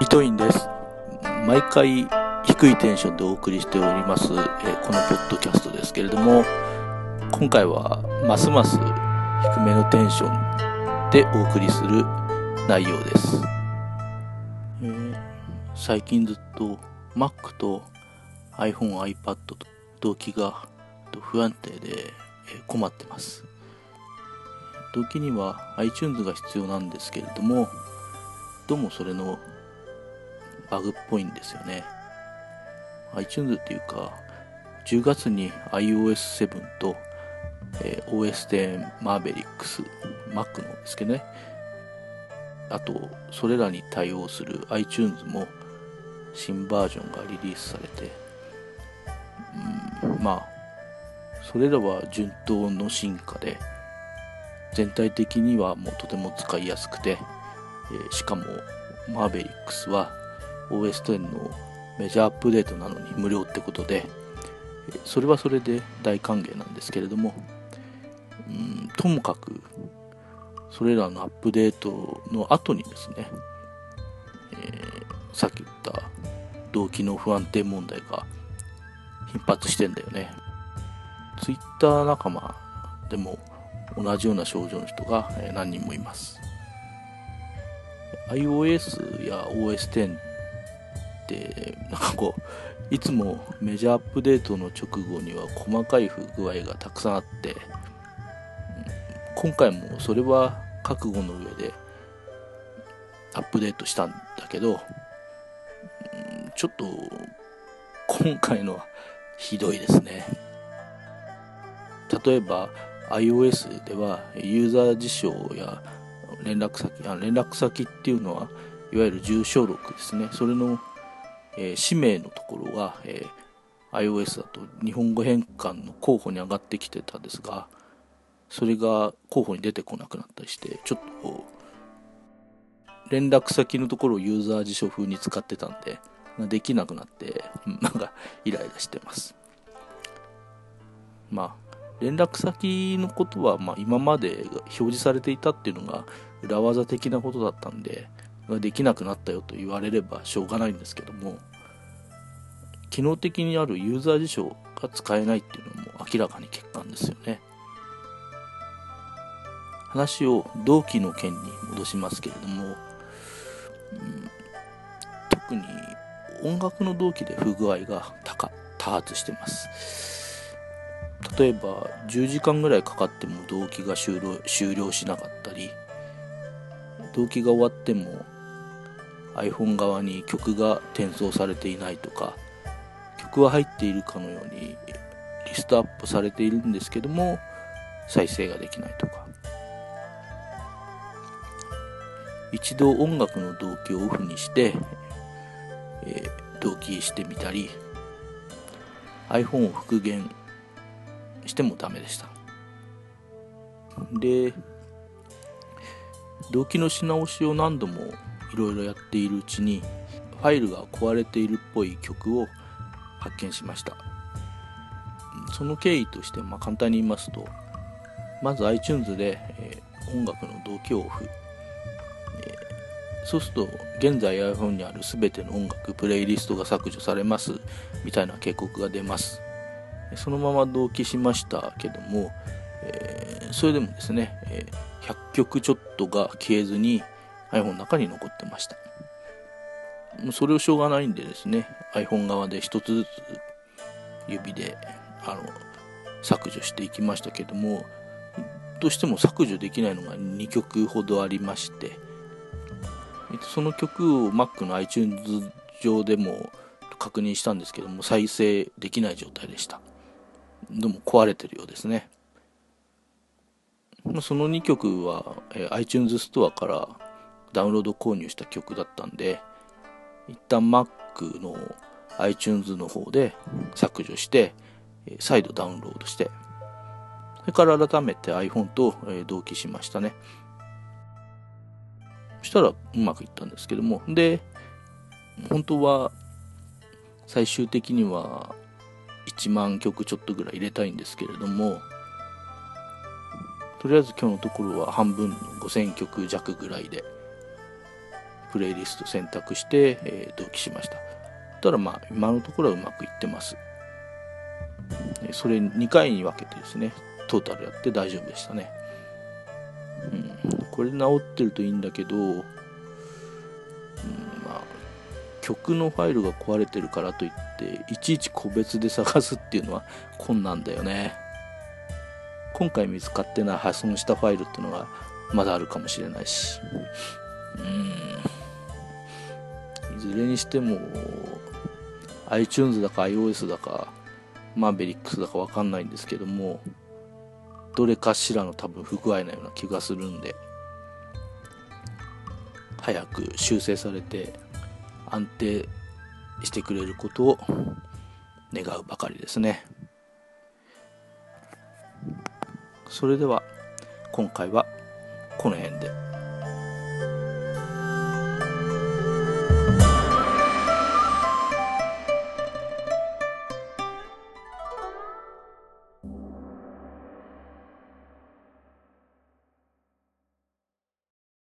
伊藤院です。毎回低いテンションでお送りしております、えこのポッドキャストですけれども、今回はますます低めのテンションでお送りする内容です。えー最近ずっと Mac と iPhone、iPad と動機が不安定で困ってます。動機には iTunes が必要なんですけれども、どうもそれのバグっぽいんですよね。iTunes っていうか、10月に iOS7 と、えー OS10 Mavericks、Mac のですけどね。あと、それらに対応する iTunes も新バージョンがリリースされて、うん、まあ、それらは順当の進化で、全体的にはもうとても使いやすくて、えーしかもマーベリックスは OS10 のメジャーアップデートなのに無料ってことでそれはそれで大歓迎なんですけれどもうんともかくそれらのアップデートの後にですね、えーさっき言った動機の不安定問題が頻発してんだよね。Twitter 仲間でも同じような症状の人が何人もいます。iOS や OS10 てなんかこういつもメジャーアップデートの直後には細かい不具合がたくさんあって今回もそれは覚悟の上でアップデートしたんだけどちょっと今回のはひどいですね。例えば iOS ではユーザー事象や連絡先あ連絡先っていうのはいわゆる住所録ですね。それの、えー氏名のところが、えー iOS だと日本語変換の候補に上がってきてたんですがそれが候補に出てこなくなったりしてちょっと連絡先のところをユーザー辞書風に使ってたんでできなくなって なんかイライラしてます。まあ連絡先のことは、まあ、今まで表示されていたっていうのが裏技的なことだったんでができなくなったよと言われればしょうがないんですけども機能的にあるユーザー辞書が使えないっていうのも明らかに欠陥ですよね。話を同期の件に戻しますけれども、うん特に音楽の同期で不具合が多多発してます。例えば10時間ぐらいかかっても動機が終了終了しなかったり動機が終わっても iPhone 側に曲が転送されていないとか曲は入っているかのようにリストアップされているんですけども再生ができないとか。一度音楽の動機をオフにして、えー同期してみたり iPhone を復元してもダメでした。で動機のし直しを何度もいろいろやっているうちにファイルが壊れているっぽい曲を発見しました。その経緯としてまあ簡単に言いますとまず iTunes で、えー音楽の動機をオフ、えーそうすると現在 iPhone にある全ての音楽プレイリストが削除されますみたいな警告が出ます。そのまま同期しましたけども、えーそれでもですね、えー100曲ちょっとが消えずに iPhone の中に残ってました。それをしょうがないんでですね iPhone 側で一つずつ指であの削除していきましたけどもどうしても削除できないのが2曲ほどありましてその曲を Mac の iTunes 上でも確認したんですけども再生できない状態でした。どうも壊れてるようですね。その2曲は、え iTunes ストアからダウンロード購入した曲だったんで一旦 Mac の iTunes の方で削除して、再度ダウンロードしてそれから改めて iPhone と、同期しましたね。そしたらうまくいったんですけども。で本当は最終的には1万曲ちょっとぐらい入れたいんですけれどもとりあえず今日のところは半分の5000曲弱ぐらいでプレイリスト選択して、えー、同期しました。ただまあ今のところはうまくいってます。それ2回に分けてですねトータルやって大丈夫でしたね。うん。これで治ってるといいんだけど、うん、まあ曲のファイルが壊れてるからといっていちいち個別で探すっていうのは 困難だよね。今回見つかってない破損したファイルっていうのがまだあるかもしれないし。うん。ずれにしても iTunes だか iOS だかマーベリックスだかわかんないんですけどもどれかしらの多分不具合なような気がするんで早く修正されて安定してくれることを願うばかりですねそれでは今回はこの辺で。